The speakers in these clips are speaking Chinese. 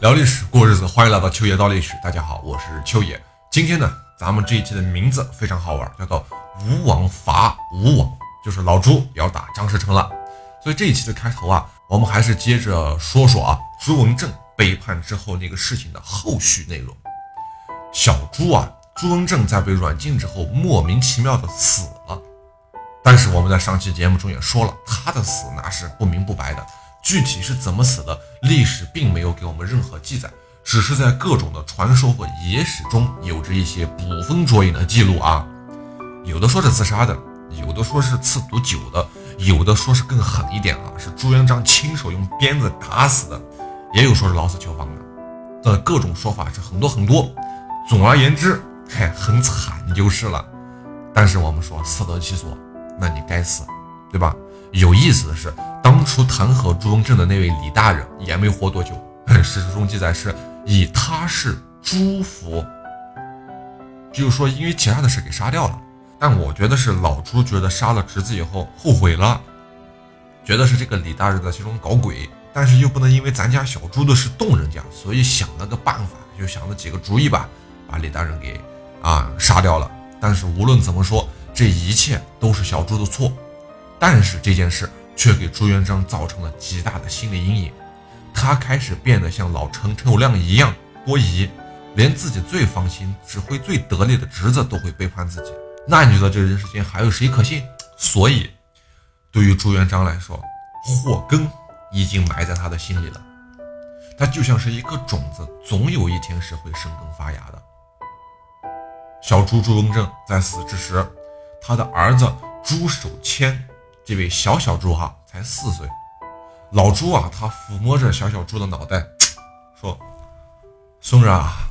聊历史过日子，欢迎来到秋野道历史。大家好，我是秋野。今天呢，咱们这一期的名字非常好玩，叫做“吴王伐吴王”，就是老朱要打张士诚了。所以这一期的开头啊，我们还是接着说说啊，朱文正背叛之后那个事情的后续内容。小朱啊，朱文正在被软禁之后，莫名其妙的死了。但是我们在上期节目中也说了，他的死那是不明不白的。具体是怎么死的，历史并没有给我们任何记载，只是在各种的传说和野史中有着一些捕风捉影的记录啊。有的说是自杀的，有的说是赐毒酒的，有的说是更狠一点啊，是朱元璋亲手用鞭子打死的，也有说是老死囚房的，的各种说法是很多很多。总而言之，嘿，很惨就是了。但是我们说死得其所，那你该死，对吧？有意思的是。当初弹劾朱文正的那位李大人也没活多久，史书中记载是以他是朱福，就是说因为其他的事给杀掉了。但我觉得是老朱觉得杀了侄子以后后悔了，觉得是这个李大人在其中搞鬼，但是又不能因为咱家小朱的事动人家，所以想了个办法，就想了几个主意吧，把李大人给啊杀掉了。但是无论怎么说，这一切都是小朱的错。但是这件事。却给朱元璋造成了极大的心理阴影，他开始变得像老陈陈友谅一样多疑，连自己最放心、指挥最得力的侄子都会背叛自己，那你觉得这人世间还有谁可信？所以，对于朱元璋来说，祸根已经埋在他的心里了，他就像是一颗种子，总有一天是会生根发芽的。小朱朱文正在死之时，他的儿子朱守谦。这位小小猪哈才四岁，老朱啊，他抚摸着小小猪的脑袋，说：“孙儿啊，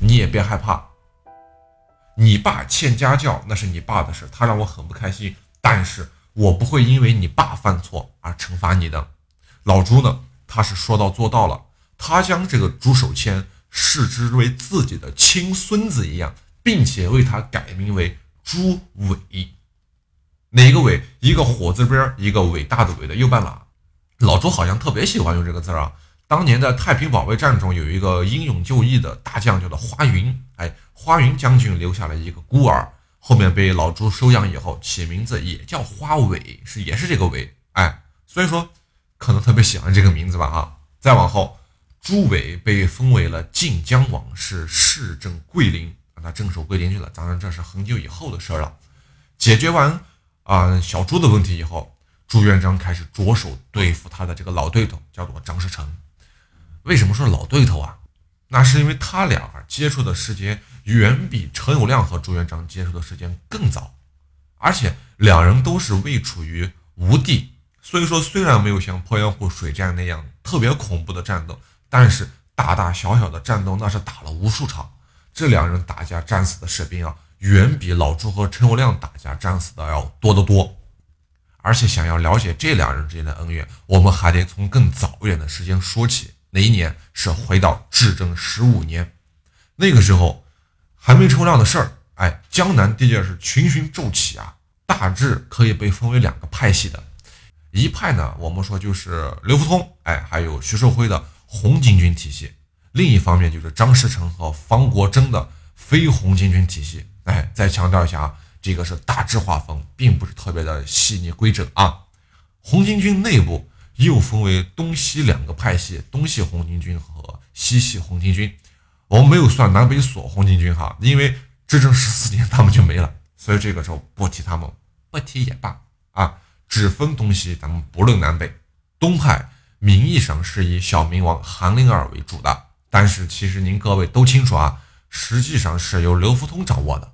你也别害怕，你爸欠家教那是你爸的事，他让我很不开心，但是我不会因为你爸犯错而惩罚你的。”老朱呢，他是说到做到了，他将这个猪手牵视之为自己的亲孙子一样，并且为他改名为朱伟。哪个伟？一个火字边，一个伟大的伟的右半拉。老朱好像特别喜欢用这个字啊。当年在太平保卫战中，有一个英勇就义的大将，叫做花云。哎，花云将军留下了一个孤儿，后面被老朱收养以后，起名字也叫花伟，是也是这个伟。哎，所以说可能特别喜欢这个名字吧。哈，再往后，朱伟被封为了晋江王，是市镇桂林，让他镇守桂林去了。当然，这是很久以后的事了。解决完。啊，小朱的问题以后，朱元璋开始着手对付他的这个老对头，叫做张士诚。为什么说老对头啊？那是因为他俩接触的时间远比陈友谅和朱元璋接触的时间更早，而且两人都是位处于吴地，所以说虽然没有像鄱阳湖水战那样特别恐怖的战斗，但是大大小小的战斗那是打了无数场。这两人打架战死的士兵啊。远比老朱和陈友谅打架战死的要多得多，而且想要了解这两人之间的恩怨，我们还得从更早一点的时间说起。哪一年？是回到至正十五年，那个时候还没陈友谅的事儿。哎，江南地界是群雄骤起啊，大致可以被分为两个派系的，一派呢，我们说就是刘福通，哎，还有徐寿辉的红巾军体系；另一方面就是张士诚和方国珍的非红巾军体系。哎，再强调一下啊，这个是大致划分，并不是特别的细腻规整啊。红巾军内部又分为东西两个派系，东西红巾军和西系红巾军。我们没有算南北锁红巾军哈，因为执政十四年他们就没了，所以这个时候不提他们，不提也罢啊。只分东西，咱们不论南北。东派名义上是以小明王韩林儿为主的，但是其实您各位都清楚啊，实际上是由刘福通掌握的。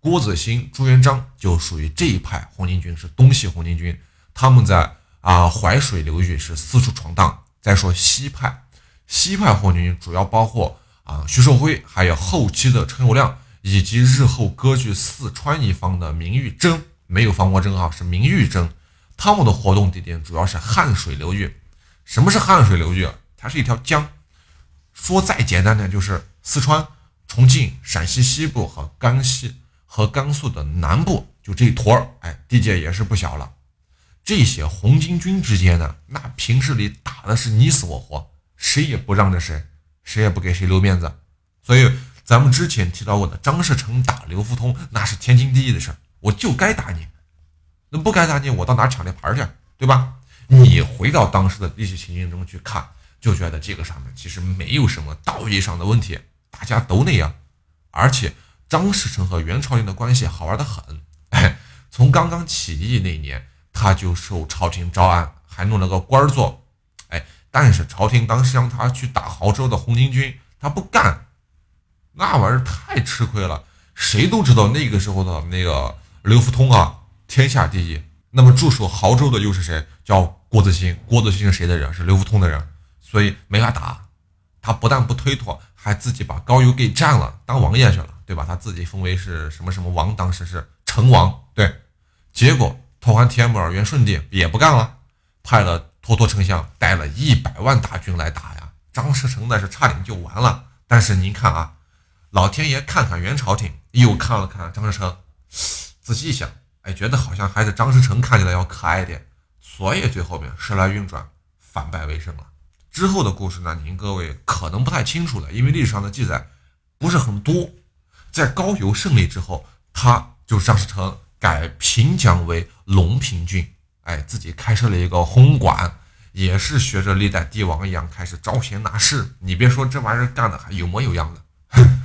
郭子兴、朱元璋就属于这一派红巾军，是东西红巾军。他们在啊淮水流域是四处闯荡。再说西派，西派红巾军主要包括啊徐寿辉，还有后期的陈友谅，以及日后割据四川一方的明玉珍，没有方国珍啊，是明玉珍。他们的活动地点主要是汉水流域。什么是汉水流域？它是一条江。说再简单点，就是四川、重庆、陕西西部和甘西。和甘肃的南部就这一坨儿，哎，地界也是不小了。这些红巾军之间呢，那平时里打的是你死我活，谁也不让着谁。谁也不给谁留面子。所以咱们之前提到过的张士诚打刘福通，那是天经地义的事儿，我就该打你，那不该打你，我到哪抢那牌去，对吧？你回到当时的历史情境中去看，就觉得这个上面其实没有什么道义上的问题，大家都那样。而且张士诚和元朝廷的关系好玩的很，哎，从刚刚起义那年他就受朝廷招安，还弄了个官儿做，哎，但是朝廷当时让他去打亳州的红巾军，他不干，那玩意儿太吃亏了。谁都知道那个时候的那个刘福通啊，天下第一。那么驻守亳州的又是谁？叫郭子兴。郭子兴是谁的人？是刘福通的人，所以没法打。他不但不推脱，还自己把高邮给占了，当王爷去了，对吧？他自己封为是什么什么王，当时是成王。对，结果拓跋帖木儿、元顺帝也不干了，派了托托丞相带了一百万大军来打呀。张士诚那是差点就完了。但是您看啊，老天爷看看元朝廷，又看了看张士诚，仔细一想。哎，觉得好像还是张士诚看起来要可爱一点，所以最后面时来运转，反败为胜了。之后的故事呢，您各位可能不太清楚了，因为历史上的记载不是很多。在高邮胜利之后，他就是张士诚改平江为隆平郡，哎，自己开设了一个烘馆，也是学着历代帝王一样开始招贤纳士。你别说这玩意儿干的还有模有样的。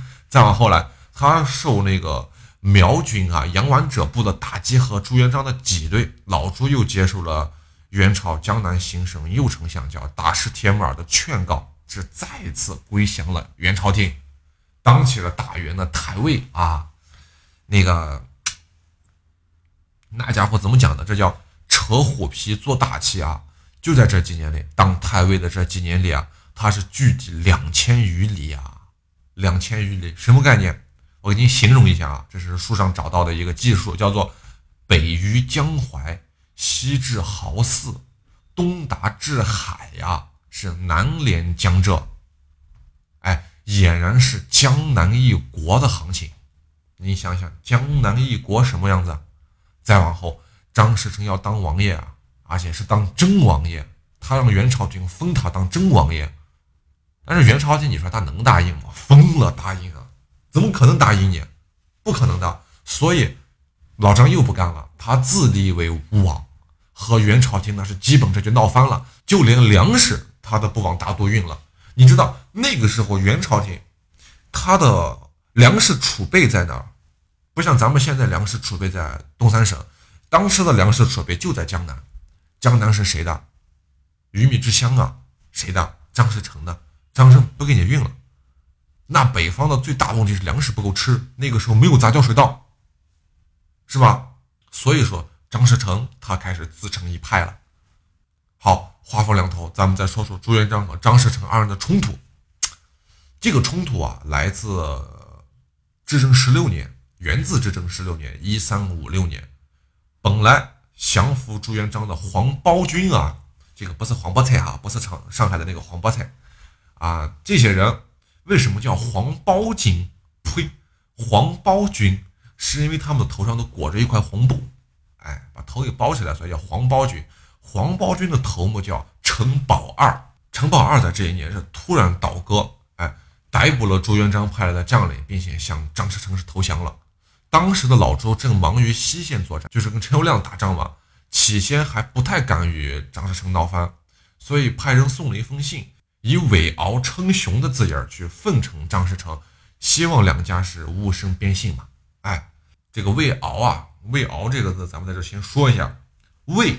再往后来，他受那个。苗军啊，杨完者部的打击和朱元璋的挤兑，老朱又接受了元朝江南行省右丞相叫大师铁木儿的劝告，是再次归降了元朝廷，当起了大员的太尉啊。那个那家伙怎么讲呢？这叫扯虎皮做大旗啊！就在这几年里，当太尉的这几年里啊，他是距敌两千余里啊，两千余里，什么概念？我给你形容一下啊，这是书上找到的一个技术，叫做北于江淮，西至濠泗，东达至海呀，是南连江浙，俨然是江南一国的行情。你想想，江南一国什么样子？再往后，张士诚要当王爷啊，而且是当真王爷，他让元朝廷封他当真王爷，但是元朝廷，你说他能答应吗？疯了，答应啊！怎么可能答应你？不可能的。所以老张又不干了，他自立为吴王，和元朝廷那是基本这就闹翻了，就连粮食他都不往大都运了。你知道那个时候元朝廷他的粮食储备在哪儿？不像咱们现在粮食储备在东三省，当时的粮食储备就在江南。江南是谁的？鱼米之乡啊，谁的？张士诚的。张生不给你运了。那北方的最大问题是粮食不够吃，那个时候没有杂交水稻，是吧？所以说张士诚他开始自成一派了。好，话锋两头，咱们再说说朱元璋和张士诚二人的冲突。这个冲突啊，来自至正十六年，源自至正十六年，一三五六年。本来降服朱元璋的黄包军啊，这个不是黄包菜啊，不是上上海的那个黄包菜啊，这些人。为什么叫黄包军？呸，黄包军是因为他们的头上都裹着一块红布，哎，把头给包起来，所以叫黄包军。黄包军的头目叫陈宝二，陈宝二在这一年是突然倒戈，哎，逮捕了朱元璋派来的将领，并且向张士诚是投降了。当时的老朱正忙于西线作战，就是跟陈友谅打仗嘛，起先还不太敢与张士诚闹翻，所以派人送了一封信。以韦敖称雄的字眼去奉承张士诚，希望两家是无声边信嘛？哎，这个魏敖啊，魏敖这个字，咱们在这先说一下，魏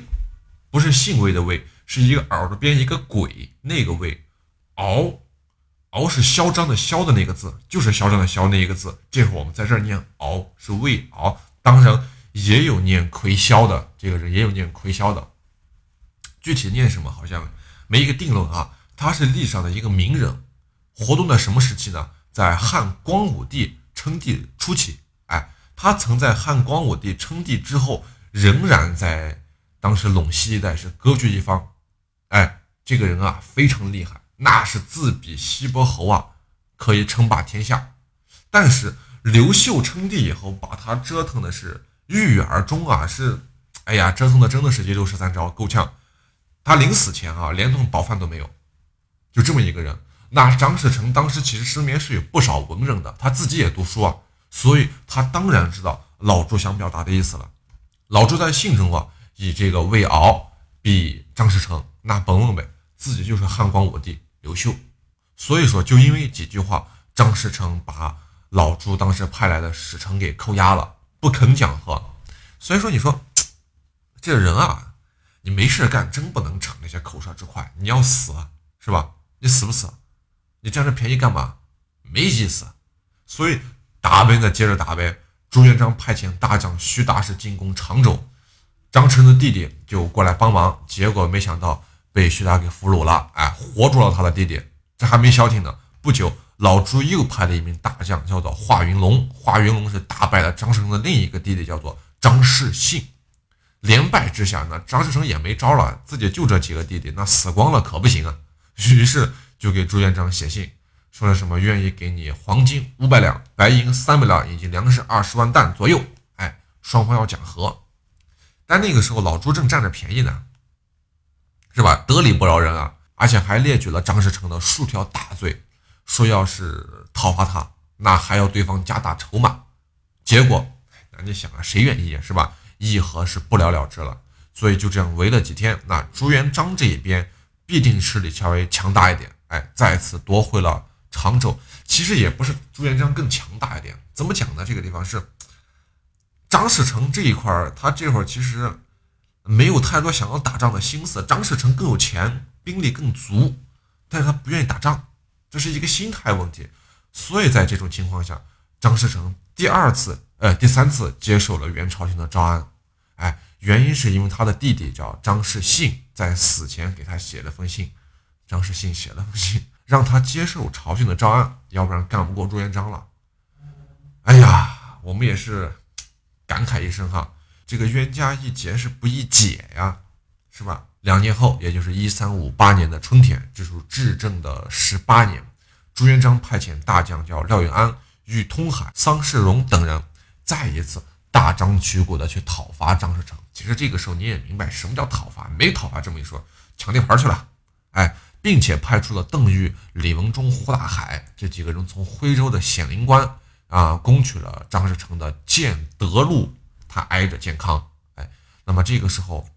不是姓魏的魏，是一个耳朵边一个鬼那个魏，敖敖是嚣张的嚣的那个字，就是嚣张的嚣那一个字，这会儿我们在这儿念敖是魏敖，当然也有念魁霄的，这个人也有念魁霄的，具体念什么好像没一个定论啊。他是历史上的一个名人，活动在什么时期呢？在汉光武帝称帝初期。哎，他曾在汉光武帝称帝之后，仍然在当时陇西一带是割据一方。哎，这个人啊非常厉害，那是自比西伯侯啊，可以称霸天下。但是刘秀称帝以后，把他折腾的是郁郁而终啊，是，哎呀，折腾的真的是一六十三招，够呛。他临死前啊，连顿饱饭都没有。就这么一个人，那张士诚当时其实身边是有不少文人的，他自己也读书啊，所以他当然知道老朱想表达的意思了。老朱在信中啊，以这个魏敖比张士诚，那甭问呗，自己就是汉光武帝刘秀。所以说，就因为几句话，张士诚把老朱当时派来的使臣给扣押了，不肯讲和。所以说，你说这人啊，你没事干，真不能逞那些口舌之快。你要死是吧？你死不死？你占这便宜干嘛？没意思。所以打呗，那接着打呗。朱元璋派遣大将徐达是进攻常州，张成的弟弟就过来帮忙，结果没想到被徐达给俘虏了，哎，活捉了他的弟弟。这还没消停呢，不久老朱又派了一名大将，叫做华云龙。华云龙是打败了张士诚的另一个弟弟，叫做张世信。连败之下呢，张士诚也没招了，自己就这几个弟弟，那死光了可不行啊。于是就给朱元璋写信，说了什么愿意给你黄金五百两、白银三百两以及粮食二十万担左右。哎，双方要讲和。但那个时候老朱正占着便宜呢，是吧？得理不饶人啊，而且还列举了张士诚的数条大罪，说要是讨伐他，那还要对方加大筹码。结果，那你想啊，谁愿意是吧？议和是不了了之了。所以就这样围了几天，那朱元璋这一边。必定势力稍微强大一点，哎，再次夺回了常州。其实也不是朱元璋更强大一点，怎么讲呢？这个地方是张士诚这一块儿，他这会儿其实没有太多想要打仗的心思。张士诚更有钱，兵力更足，但是他不愿意打仗，这是一个心态问题。所以在这种情况下，张士诚第二次，呃，第三次接受了元朝廷的招安，哎。原因是因为他的弟弟叫张士信，在死前给他写了封信。张世信写了封信，让他接受朝廷的招安，要不然干不过朱元璋了。哎呀，我们也是感慨一声哈，这个冤家宜结是不宜解呀，是吧？两年后，也就是一三五八年的春天，这是至正的十八年，朱元璋派遣大将叫廖永安与通海、桑世荣等人再一次。大张旗鼓的去讨伐张士诚，其实这个时候你也明白什么叫讨伐，没讨伐这么一说，抢地盘去了，哎，并且派出了邓愈、李文忠、胡大海这几个人从徽州的显灵关啊攻取了张士诚的建德路，他挨着建康，哎，那么这个时候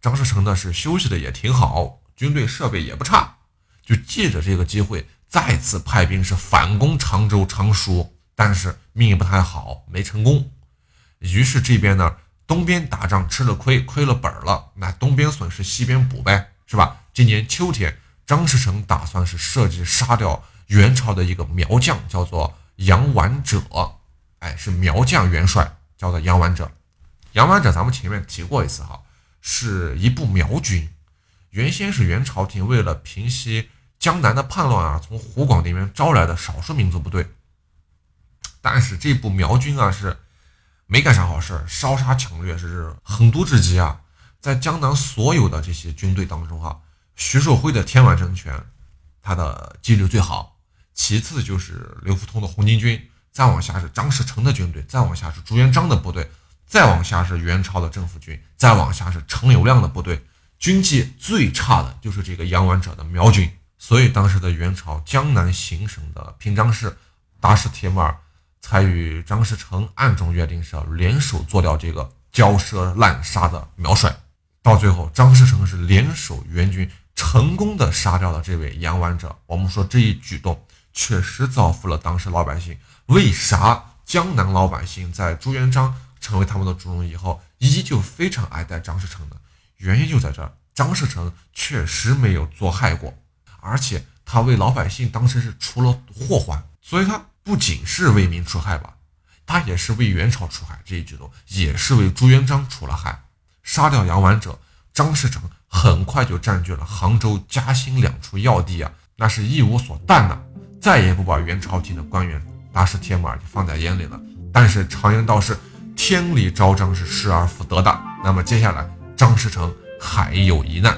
张士诚呢是休息的也挺好，军队设备也不差，就借着这个机会再次派兵是反攻常州常熟，但是命不太好，没成功。于是这边呢，东边打仗吃了亏，亏了本了，那东边损失西边补呗，是吧？今年秋天，张士诚打算是设计杀掉元朝的一个苗将，叫做杨完者，哎，是苗将元帅，叫做杨完者。杨完者咱们前面提过一次哈，是一部苗军，原先是元朝廷为了平息江南的叛乱啊，从湖广那边招来的少数民族部队，但是这部苗军啊是。没干啥好事，烧杀抢掠是横毒至极啊！在江南所有的这些军队当中，哈，徐寿辉的天完政权，他的纪律最好，其次就是刘福通的红巾军，再往下是张士诚的军队，再往下是朱元璋的部队，再往下是元朝的政府军，再往下是陈友谅的部队，军纪最差的就是这个杨完者的苗军。所以当时的元朝江南行省的平章事达什铁木儿。才与张士诚暗中约定是要联手做掉这个骄奢滥杀的苗帅。到最后，张士诚是联手援军，成功的杀掉了这位杨完者。我们说这一举动确实造福了当时老百姓。为啥江南老百姓在朱元璋成为他们的主人以后，依旧非常爱戴张士诚呢？原因就在这儿，张士诚确实没有做害过，而且他为老百姓当时是除了祸患，所以他。不仅是为民除害吧，他也是为元朝除害。这一举动也是为朱元璋除了害。杀掉杨完者，张士诚很快就占据了杭州、嘉兴两处要地啊，那是一无所惮的，再也不把元朝廷的官员达什帖木儿就放在眼里了。但是常言道是天理昭彰，是失而复得的。那么接下来，张士诚还有一难。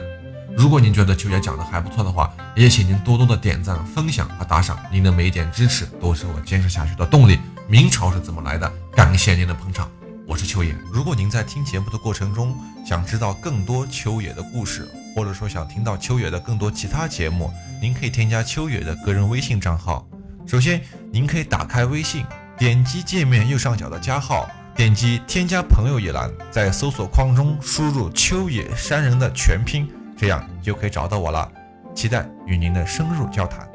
如果您觉得秋野讲的还不错的话，也请您多多的点赞、分享和打赏。您的每一点支持都是我坚持下去的动力。明朝是怎么来的？感谢您的捧场，我是秋野。如果您在听节目的过程中想知道更多秋野的故事，或者说想听到秋野的更多其他节目，您可以添加秋野的个人微信账号。首先，您可以打开微信，点击界面右上角的加号，点击添加朋友一栏，在搜索框中输入秋野山人的全拼，这样就可以找到我了。期待与您的深入交谈。